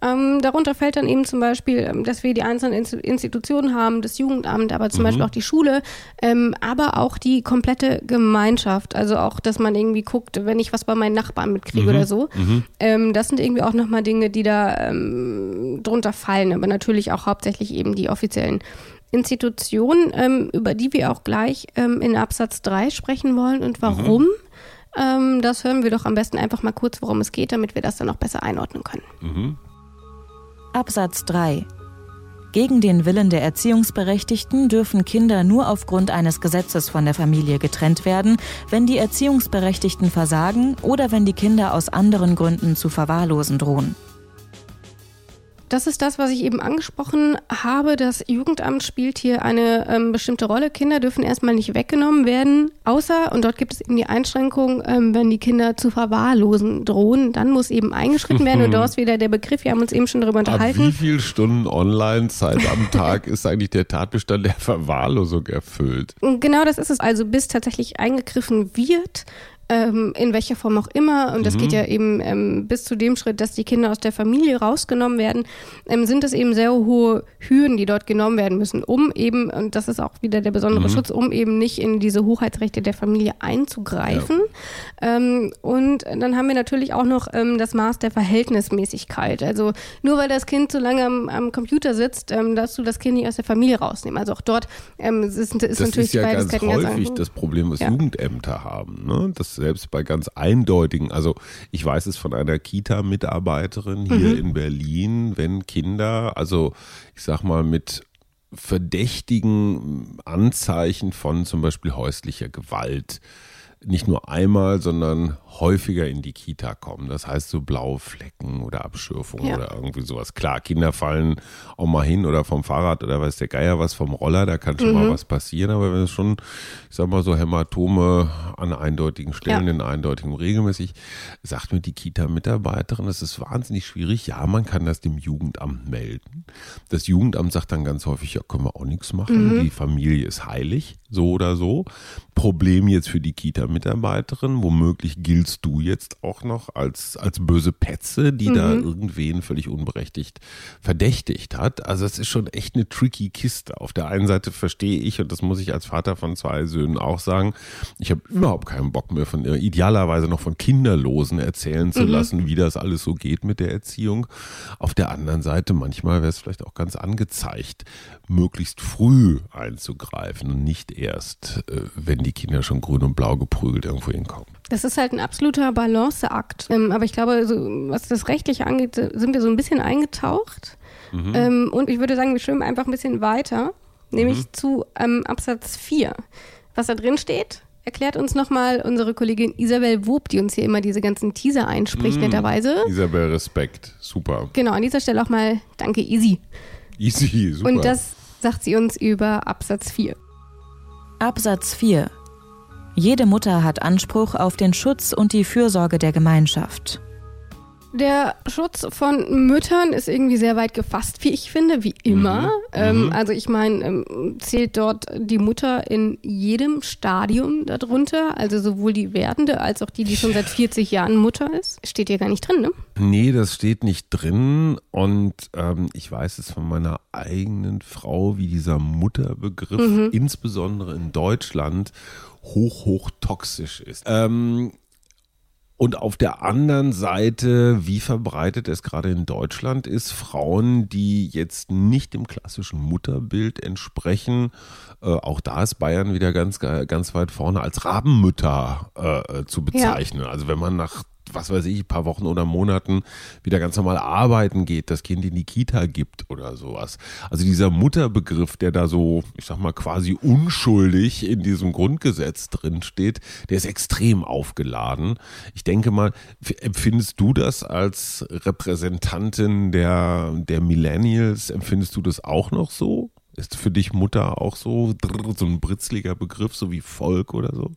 Ähm, darunter fällt dann eben zum Beispiel, ähm, dass wir die einzelnen Institutionen haben, das Jugendamt, aber zum mhm. Beispiel auch die Schule, ähm, aber auch die komplette Gemeinschaft. Also auch, dass man irgendwie guckt, wenn ich was bei meinen Nachbarn mitkriege mhm. oder so. Mhm. Ähm, das sind irgendwie auch nochmal Dinge, die da ähm, drunter fallen, aber natürlich auch hauptsächlich eben die offiziellen Institution, ähm, über die wir auch gleich ähm, in Absatz 3 sprechen wollen und warum. Mhm. Ähm, das hören wir doch am besten einfach mal kurz, worum es geht, damit wir das dann auch besser einordnen können. Mhm. Absatz 3 gegen den Willen der Erziehungsberechtigten dürfen Kinder nur aufgrund eines Gesetzes von der Familie getrennt werden, wenn die Erziehungsberechtigten versagen oder wenn die Kinder aus anderen Gründen zu verwahrlosen drohen. Das ist das, was ich eben angesprochen habe. Das Jugendamt spielt hier eine ähm, bestimmte Rolle. Kinder dürfen erstmal nicht weggenommen werden, außer, und dort gibt es eben die Einschränkung, ähm, wenn die Kinder zu verwahrlosen drohen, dann muss eben eingeschritten werden. Und dort ist wieder der Begriff, wir haben uns eben schon darüber unterhalten. Ab wie viele Stunden Online-Zeit am Tag ist eigentlich der Tatbestand der Verwahrlosung erfüllt? Genau das ist es. Also bis tatsächlich eingegriffen wird, ähm, in welcher Form auch immer, und das mhm. geht ja eben ähm, bis zu dem Schritt, dass die Kinder aus der Familie rausgenommen werden, ähm, sind es eben sehr hohe Hürden, die dort genommen werden müssen, um eben, und das ist auch wieder der besondere mhm. Schutz, um eben nicht in diese Hoheitsrechte der Familie einzugreifen. Ja. Ähm, und dann haben wir natürlich auch noch ähm, das Maß der Verhältnismäßigkeit. Also nur weil das Kind so lange am, am Computer sitzt, ähm, darfst du das Kind nicht aus der Familie rausnehmen. Also auch dort ist, ist das natürlich ist ja ganz häufig das Problem, was ja. Jugendämter haben. Ne? Das selbst bei ganz eindeutigen, also ich weiß es von einer Kita-Mitarbeiterin hier mhm. in Berlin, wenn Kinder, also ich sag mal mit verdächtigen Anzeichen von zum Beispiel häuslicher Gewalt nicht nur einmal, sondern häufiger in die Kita kommen. Das heißt so blaue Flecken oder Abschürfungen ja. oder irgendwie sowas. Klar, Kinder fallen auch mal hin oder vom Fahrrad oder weiß der Geier was vom Roller, da kann schon mhm. mal was passieren, aber wenn es schon, ich sag mal so Hämatome an eindeutigen Stellen, ja. in eindeutigen regelmäßig, sagt mir die Kita-Mitarbeiterin, das ist wahnsinnig schwierig. Ja, man kann das dem Jugendamt melden. Das Jugendamt sagt dann ganz häufig, ja, können wir auch nichts machen. Mhm. Die Familie ist heilig, so oder so. Problem jetzt für die Kita-Mitarbeiterin, womöglich gilt fühlst du jetzt auch noch als, als böse Petze, die mhm. da irgendwen völlig unberechtigt verdächtigt hat? Also es ist schon echt eine tricky Kiste. Auf der einen Seite verstehe ich, und das muss ich als Vater von zwei Söhnen auch sagen, ich habe überhaupt keinen Bock mehr von idealerweise noch von Kinderlosen erzählen zu mhm. lassen, wie das alles so geht mit der Erziehung. Auf der anderen Seite, manchmal wäre es vielleicht auch ganz angezeigt, möglichst früh einzugreifen und nicht erst, äh, wenn die Kinder schon grün und blau geprügelt irgendwo hinkommen. Das ist halt ein absoluter Balanceakt. Ähm, aber ich glaube, was das Rechtliche angeht, sind wir so ein bisschen eingetaucht. Mhm. Ähm, und ich würde sagen, wir schwimmen einfach ein bisschen weiter, nämlich mhm. zu ähm, Absatz 4. Was da drin steht, erklärt uns nochmal unsere Kollegin Isabel Wob, die uns hier immer diese ganzen Teaser einspricht, mhm. netterweise. Isabel, Respekt. Super. Genau, an dieser Stelle auch mal danke, Easy. Easy, super. Und das sagt sie uns über Absatz 4. Absatz 4 jede Mutter hat Anspruch auf den Schutz und die Fürsorge der Gemeinschaft. Der Schutz von Müttern ist irgendwie sehr weit gefasst, wie ich finde, wie immer. Mhm. Ähm, mhm. also ich meine, ähm, zählt dort die Mutter in jedem Stadium darunter, also sowohl die werdende als auch die, die schon seit 40 Jahren Mutter ist. Steht hier gar nicht drin, ne? Nee, das steht nicht drin. Und ähm, ich weiß es von meiner eigenen Frau, wie dieser Mutterbegriff, mhm. insbesondere in Deutschland, hoch, hoch toxisch ist. Ähm, und auf der anderen Seite, wie verbreitet es gerade in Deutschland ist, Frauen, die jetzt nicht dem klassischen Mutterbild entsprechen, äh, auch da ist Bayern wieder ganz, ganz weit vorne als Rabenmütter äh, zu bezeichnen. Ja. Also wenn man nach was weiß ich, ein paar Wochen oder Monaten wieder ganz normal arbeiten geht, das Kind in die Kita gibt oder sowas. Also dieser Mutterbegriff, der da so, ich sag mal, quasi unschuldig in diesem Grundgesetz drin steht, der ist extrem aufgeladen. Ich denke mal, empfindest du das als Repräsentantin der, der Millennials, empfindest du das auch noch so? Ist für dich Mutter auch so, so ein britzliger Begriff, so wie Volk oder so?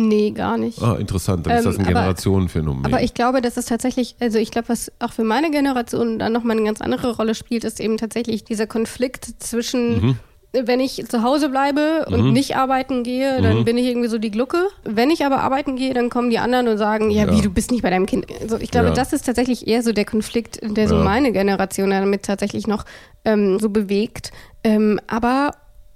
Nee, gar nicht. Ah, interessant. Dann ist das ein Ähm, aber- Generationenphänomen. Aber ich glaube, dass es tatsächlich, also ich glaube, was auch für meine Generation dann nochmal eine ganz andere Rolle spielt, ist eben tatsächlich dieser Konflikt zwischen, Mhm. wenn ich zu Hause bleibe und nicht arbeiten gehe, Mhm. dann bin ich irgendwie so die Glucke. Wenn ich aber arbeiten gehe, dann kommen die anderen und sagen, ja, Ja. wie, du bist nicht bei deinem Kind. Also ich glaube, Ja. das ist tatsächlich eher so der Konflikt, der so Ja. meine Generation damit tatsächlich noch ähm, so bewegt. Ähm, aber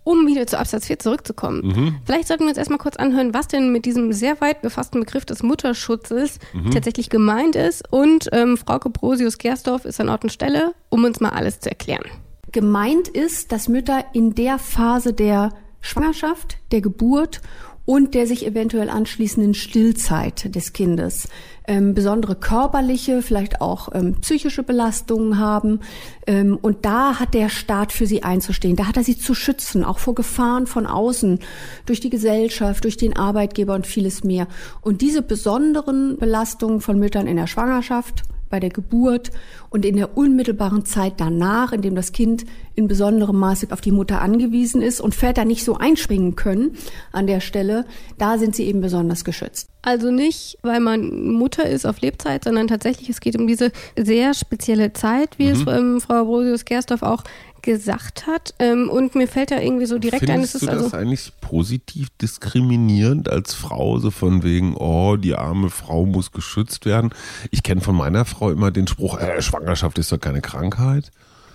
um wieder zu Absatz 4 zurückzukommen. Mhm. Vielleicht sollten wir uns erstmal kurz anhören, was denn mit diesem sehr weit gefassten Begriff des Mutterschutzes Mhm. tatsächlich gemeint ist. Und ähm, Frauke Brosius-Gersdorf ist an Ort und Stelle, um uns mal alles zu erklären. Gemeint ist, dass Mütter in der Phase der Schwangerschaft, der Geburt und der sich eventuell anschließenden Stillzeit des Kindes ähm, besondere körperliche, vielleicht auch ähm, psychische Belastungen haben. Ähm, und da hat der Staat für sie einzustehen. Da hat er sie zu schützen, auch vor Gefahren von außen, durch die Gesellschaft, durch den Arbeitgeber und vieles mehr. Und diese besonderen Belastungen von Müttern in der Schwangerschaft, bei der Geburt und in der unmittelbaren Zeit danach, in dem das Kind in besonderem Maße auf die Mutter angewiesen ist und Väter nicht so einspringen können an der Stelle, da sind sie eben besonders geschützt. Also nicht, weil man Mutter ist auf Lebzeit, sondern tatsächlich, es geht um diese sehr spezielle Zeit, wie Mhm. es ähm, Frau Brosius-Gersdorf auch gesagt hat. Ähm, und mir fällt da irgendwie so direkt ein, es Findest ist du das also. eigentlich positiv diskriminierend als Frau, so von wegen, oh, die arme Frau muss geschützt werden? Ich kenne von meiner Frau immer den Spruch, äh, Schwangerschaft ist doch keine Krankheit.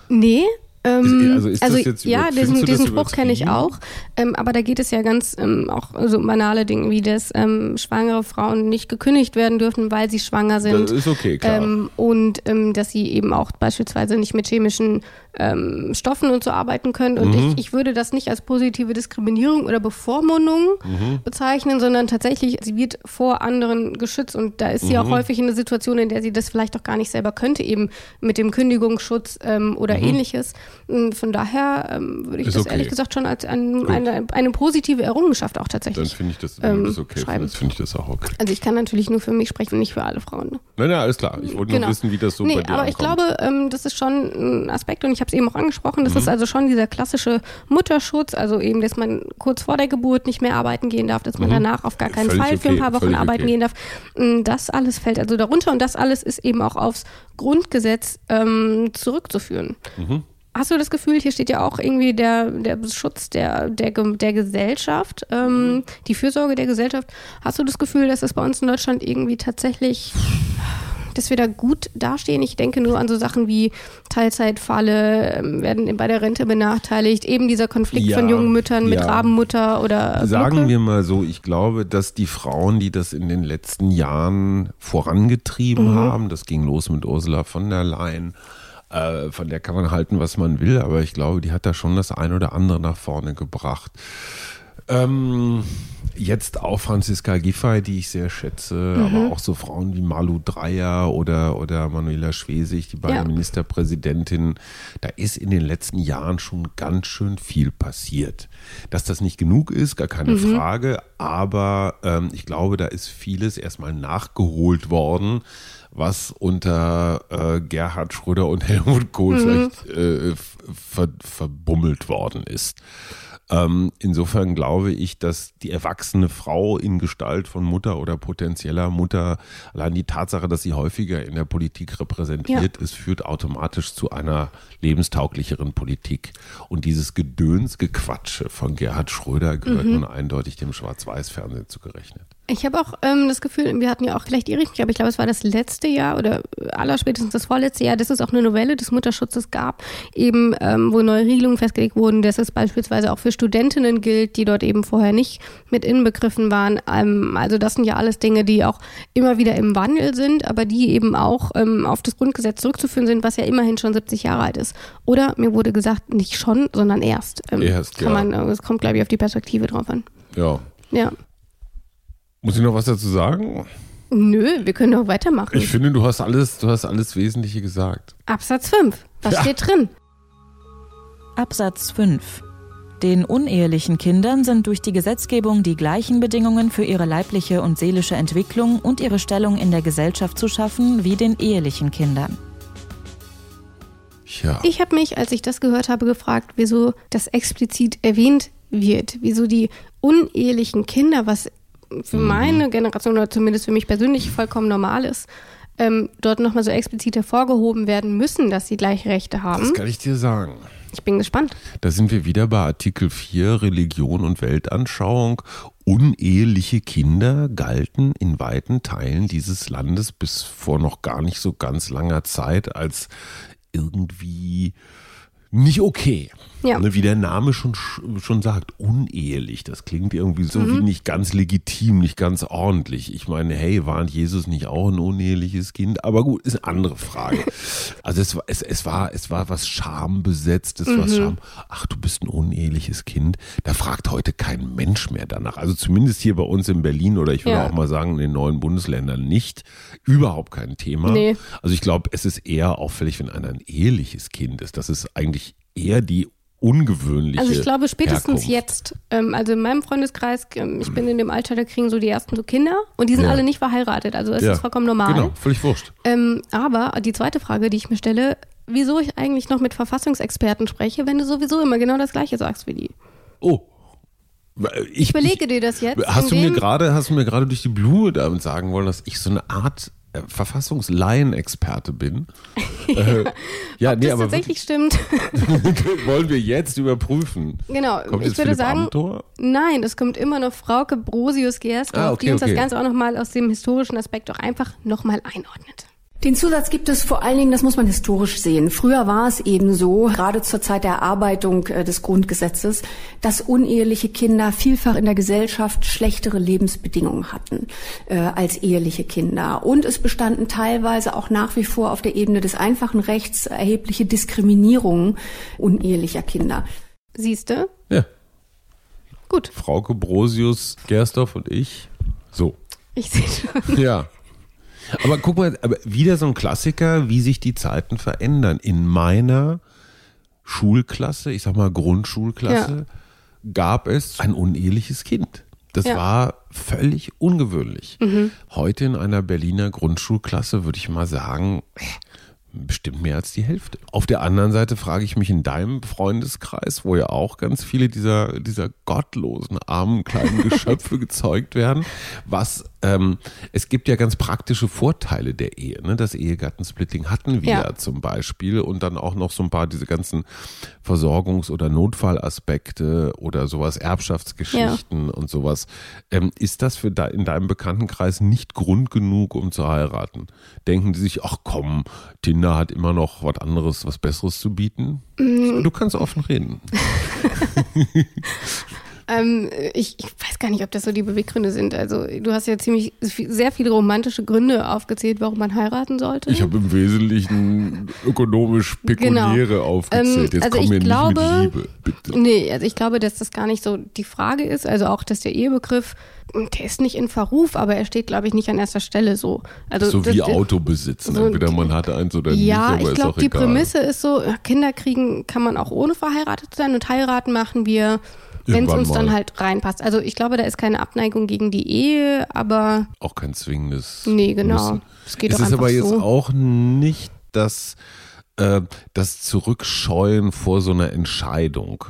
Nee. Ähm, also ist das jetzt ja, diesen, diesen Spruch kenne ich auch. Ähm, aber da geht es ja ganz ähm, auch so banale Dinge, wie dass ähm, schwangere Frauen nicht gekündigt werden dürfen, weil sie schwanger sind. Das ist okay, klar. Ähm, und ähm, dass sie eben auch beispielsweise nicht mit chemischen Stoffen und so arbeiten können. Und Mhm. ich, ich würde das nicht als positive Diskriminierung oder Bevormundung Mhm. bezeichnen, sondern tatsächlich, sie wird vor anderen geschützt. Und da ist sie Mhm. auch häufig in einer Situation, in der sie das vielleicht auch gar nicht selber könnte, eben mit dem Kündigungsschutz oder ähnliches. Und Von daher ähm, würde ich Mhm. Ist das okay. ehrlich gesagt schon als ein, eine, eine positive Errungenschaft auch Dann tatsächlich. finde ich das, ähm, das okay schreiben. finde ich das auch okay. Also ich kann natürlich nur für mich sprechen, nicht für alle Frauen. Ne? Nein, nein, alles klar. Ich wollte nur wissen, wie das so nee, bei dir aber ich ankommt. glaube, ähm, das ist schon ein Aspekt und ich habe es eben auch angesprochen, das Mhm. ist also schon dieser klassische Mutterschutz, also eben, dass man kurz vor der Geburt nicht mehr arbeiten gehen darf, dass man danach auf gar keinen Mhm. Völlig Fall für ein okay, paar Wochen völlig arbeiten okay. gehen darf. Mm, Das alles fällt also darunter und das alles ist eben auch aufs Grundgesetz ähm, zurückzuführen. Mhm. Hast du das Gefühl, hier steht ja auch irgendwie der, der Schutz der, der, der Gesellschaft, ähm, die Fürsorge der Gesellschaft. Hast du das Gefühl, dass es bei uns in Deutschland irgendwie tatsächlich, dass wir da gut dastehen? Ich denke nur an so Sachen wie Teilzeitfalle, ähm, werden bei der Rente benachteiligt, eben dieser Konflikt Ja, von jungen Müttern mit ja. Rabenmutter oder Sagen Glucke. wir mal so, ich glaube, dass die Frauen, die das in den letzten Jahren Mhm. vorangetrieben haben, das ging los mit Ursula von der Leyen, äh, von der kann man halten, was man will, aber ich glaube, die hat da schon das ein oder andere nach vorne gebracht. Ähm, jetzt auch Franziska Giffey, die ich sehr schätze, Mhm. aber auch so Frauen wie Malu Dreyer oder, oder Manuela Schwesig, die beiden Ja. Ministerpräsidentinnen. Da ist in den letzten Jahren schon ganz schön viel passiert. Dass das nicht genug ist, gar keine Mhm. Frage, aber ähm, ich glaube, da ist vieles erstmal nachgeholt worden, was unter äh, Gerhard Schröder und Helmut Kohl Mhm. vielleicht äh, ver verbummelt worden ist. Ähm, insofern glaube ich, dass die erwachsene Frau in Gestalt von Mutter oder potenzieller Mutter, allein die Tatsache, dass sie häufiger in der Politik repräsentiert ist, führt automatisch zu einer lebenstauglicheren Politik. Und dieses Gedöns, Gequatsche von Gerhard Schröder gehört nun eindeutig dem Schwarz-Weiß-Fernsehen zugerechnet. Ich habe auch ähm, das Gefühl, wir hatten ja auch, vielleicht irre ich mich, aber ich glaube, es war das letzte Jahr oder allerspätestens das vorletzte Jahr, dass es auch eine Novelle des Mutterschutzes gab, eben ähm, wo neue Regelungen festgelegt wurden, dass es beispielsweise auch für Studentinnen gilt, die dort eben vorher nicht mit inbegriffen waren. Ähm, also das sind ja alles Dinge, die auch immer wieder im Wandel sind, aber die eben auch ähm, auf das Grundgesetz zurückzuführen sind, was ja immerhin schon 70 Jahre alt ist. Oder mir wurde gesagt, nicht schon, sondern erst. Ähm, Erst, kann ja. man, äh, es kommt, glaube ich, auf die Perspektive drauf an. Ja. Ja. Muss ich noch was dazu sagen? Nö, wir können doch weitermachen. Ich finde, du hast alles, du hast alles Wesentliche gesagt. Absatz 5. Was Ja. steht drin? Absatz 5. Den unehelichen Kindern sind durch die Gesetzgebung die gleichen Bedingungen für ihre leibliche und seelische Entwicklung und ihre Stellung in der Gesellschaft zu schaffen wie den ehelichen Kindern. Ja. Ich habe mich, als ich das gehört habe, gefragt, wieso das explizit erwähnt wird. Wieso die unehelichen Kinder, was für Mhm. meine Generation oder zumindest für mich persönlich vollkommen normal ist, ähm, dort nochmal so explizit hervorgehoben werden müssen, dass sie gleiche Rechte Das haben. kann ich dir sagen. Ich bin gespannt. Da sind wir wieder bei Artikel 4 Religion und Weltanschauung. Uneheliche Kinder galten in weiten Teilen dieses Landes bis vor noch gar nicht so ganz langer Zeit als irgendwie nicht okay. Ja. Ne, wie der Name schon, schon sagt, unehelich. Das klingt irgendwie so Mhm. wie nicht ganz legitim, nicht ganz ordentlich. Ich meine, hey, war Jesus nicht auch ein uneheliches Kind? Aber gut, ist eine andere Frage. Also es war, es, es war, es war was schambesetztes, Mhm. was Scham. Ach, du bist ein uneheliches Kind. Da fragt heute kein Mensch mehr danach. Also zumindest hier bei uns in Berlin oder ich will Ja. auch mal sagen, in den neuen Bundesländern nicht. Überhaupt kein Thema. Nee. Also ich glaube, es ist eher auffällig, wenn einer ein eheliches Kind ist. Das ist eigentlich eher die ungewöhnliche Also ich glaube spätestens Herkunft. jetzt, ähm, also in meinem Freundeskreis, ähm, ich bin in dem Alter, da kriegen so die ersten so Kinder und die sind Ja. alle nicht verheiratet, also es Ja. ist vollkommen normal. Genau, völlig wurscht. Ähm, aber die zweite Frage, die ich mir stelle, wieso ich eigentlich noch mit Verfassungsexperten spreche, wenn du sowieso immer genau das Gleiche sagst wie die. Oh. Ich, Ich überlege dir das jetzt. Hast du mir gerade, hast du mir gerade durch die Blume damit sagen wollen, dass ich so eine Art äh, Verfassungslaien-Experte bin? äh, ja, Ob nee, das aber tatsächlich stimmt. wollen wir jetzt überprüfen. genau. Kommt ich würde Philipp sagen, Amthor? nein, es kommt immer noch Frauke Brosius Gersdorf, Ah, okay, die uns okay. das Ganze auch nochmal aus dem historischen Aspekt auch einfach nochmal einordnet. Den Zusatz gibt es vor allen Dingen, das muss man historisch sehen. Früher war es eben so, gerade zur Zeit der Erarbeitung äh, des Grundgesetzes, dass uneheliche Kinder vielfach in der Gesellschaft schlechtere Lebensbedingungen hatten äh, als eheliche Kinder. Und es bestanden teilweise auch nach wie vor auf der Ebene des einfachen Rechts erhebliche Diskriminierungen unehelicher Kinder. Siehste? Ja. Gut, Frauke Brosius, Gersdorf und ich. So. ich sehe schon. Ja. Aber guck mal, aber wieder so ein Klassiker, wie sich die Zeiten verändern. In meiner Schulklasse, ich sag mal Grundschulklasse, gab es ein uneheliches Kind. Das Ja. war völlig ungewöhnlich. Heute in einer Berliner Grundschulklasse würde ich mal sagen, bestimmt mehr als die Hälfte. Auf der anderen Seite frage ich mich in deinem Freundeskreis, wo ja auch ganz viele dieser, dieser gottlosen, armen, kleinen Geschöpfe gezeugt werden, was, ähm, es gibt ja ganz praktische Vorteile der Ehe. Ne? Das Ehegattensplitting hatten wir Ja. ja. zum Beispiel und dann auch noch so ein paar diese ganzen Versorgungs- oder Notfallaspekte oder sowas, Erbschaftsgeschichten und sowas. Ähm, ist das für de in deinem Bekanntenkreis nicht Grund genug, um zu heiraten? Denken die sich, ach komm, Tinder hat immer noch was anderes, was Besseres zu bieten? Mm. Du kannst offen reden. Ähm, ich, ich weiß gar nicht, ob das so die Beweggründe sind. Also du hast ja ziemlich sehr viele romantische Gründe aufgezählt, warum man heiraten sollte. Ich habe im Wesentlichen ökonomisch pekuläre Genau. aufgezählt. Ähm, Jetzt also komm ich mir glaube- nicht mit Liebe, bitte. Nee, also ich glaube, dass das gar nicht so die Frage ist. Also auch, dass der Ehebegriff, der ist nicht in Verruf, aber er steht, glaube ich, nicht an erster Stelle so. Also so wie das- Auto besitzen. so- Entweder man hatte eins oder Ja, nicht, aber ich glaube, die egal. Prämisse ist so, ja, Kinder kriegen kann man auch ohne verheiratet sein und heiraten machen wir, wenn es uns dann mal. halt reinpasst. Also ich glaube, da ist keine Abneigung gegen die Ehe, aber Auch kein zwingendes. nee, genau. Es geht es ist aber jetzt so. auch nicht das, äh, das Zurückscheuen vor so einer Entscheidung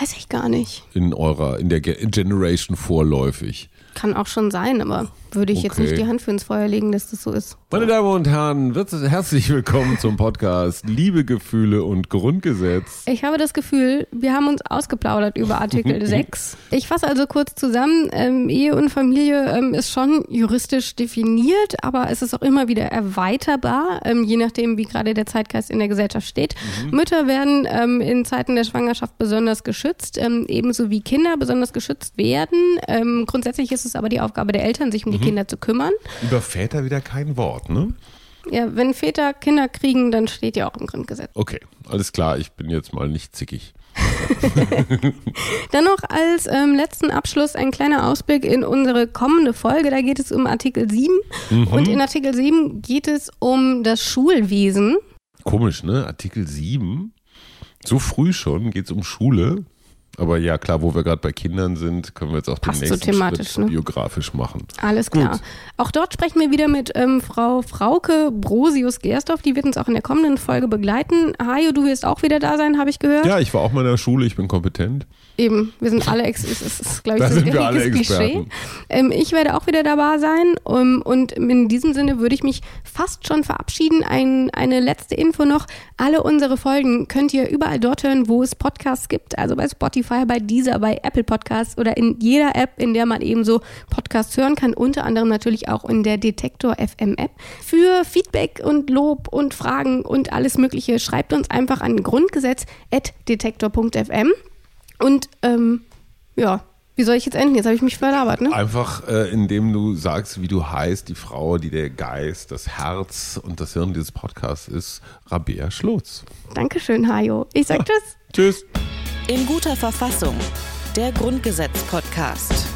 Weiß ich gar nicht. in eurer, in der Ge- Generation vorläufig. Kann auch schon sein, aber würde ich jetzt Okay. nicht die Hand für ins Feuer legen, dass das so ist. Meine Damen und Herren, herzlich willkommen zum Podcast Liebe, Gefühle und Grundgesetz. Ich habe das Gefühl, wir haben uns ausgeplaudert über Artikel 6. Ich fasse also kurz zusammen. Ähm, Ehe und Familie ähm, ist schon juristisch definiert, aber es ist auch immer wieder erweiterbar, ähm, je nachdem, wie gerade der Zeitgeist in der Gesellschaft steht. Mütter werden ähm, in Zeiten der Schwangerschaft besonders geschützt, ähm, ebenso wie Kinder besonders geschützt werden. Ähm, grundsätzlich ist es aber die Aufgabe der Eltern, sich um die Kinder zu kümmern. Über Väter wieder kein Wort, ne? Ja, wenn Väter Kinder kriegen, dann steht ja auch im Grundgesetz. Okay, alles klar, ich bin jetzt mal nicht zickig. Dann noch als ähm, letzten Abschluss ein kleiner Ausblick in unsere kommende Folge. Da geht es um Artikel 7. Mhm. Und in Artikel 7 geht es um das Schulwesen. Komisch, ne? Artikel 7. So früh schon geht es um Schule. Aber ja, klar, wo wir gerade bei Kindern sind, können wir jetzt auch Passt den nächsten so thematisch, Schritt ne? biografisch machen. Alles klar. Gut. Auch dort sprechen wir wieder mit ähm, Frau Frauke Brosius-Gersdorf. Die wird uns auch in der kommenden Folge begleiten. Hajo, du wirst auch wieder da sein, habe ich gehört. Ja, ich war auch mal in der Schule, ich bin kompetent. Eben, wir sind alle, ex ist, ist, glaube ich, Da so ein sind wir alle. Experten. Ähm, ich werde auch wieder dabei sein um, und in diesem Sinne würde ich mich fast schon verabschieden. Ein, eine letzte Info noch. Alle unsere Folgen könnt ihr überall dort hören, wo es Podcasts gibt. Also bei Spotify, bei Deezer, bei Apple Podcasts oder in jeder App, in der man eben so Podcasts hören kann. Unter anderem natürlich auch in der Detektor FM App. Für Feedback und Lob und Fragen und alles Mögliche schreibt uns einfach an grundgesetz.detektor.fm. Und ähm, ja, wie soll ich jetzt enden? Jetzt habe ich mich verlabert, ne? Einfach, äh, indem du sagst, wie du heißt, die Frau, die der Geist, das Herz und das Hirn dieses Podcasts ist, Rabea Schlotz. Dankeschön, Hajo. Ich sag tschüss. Tschüss. In guter Verfassung. Der Grundgesetz-Podcast.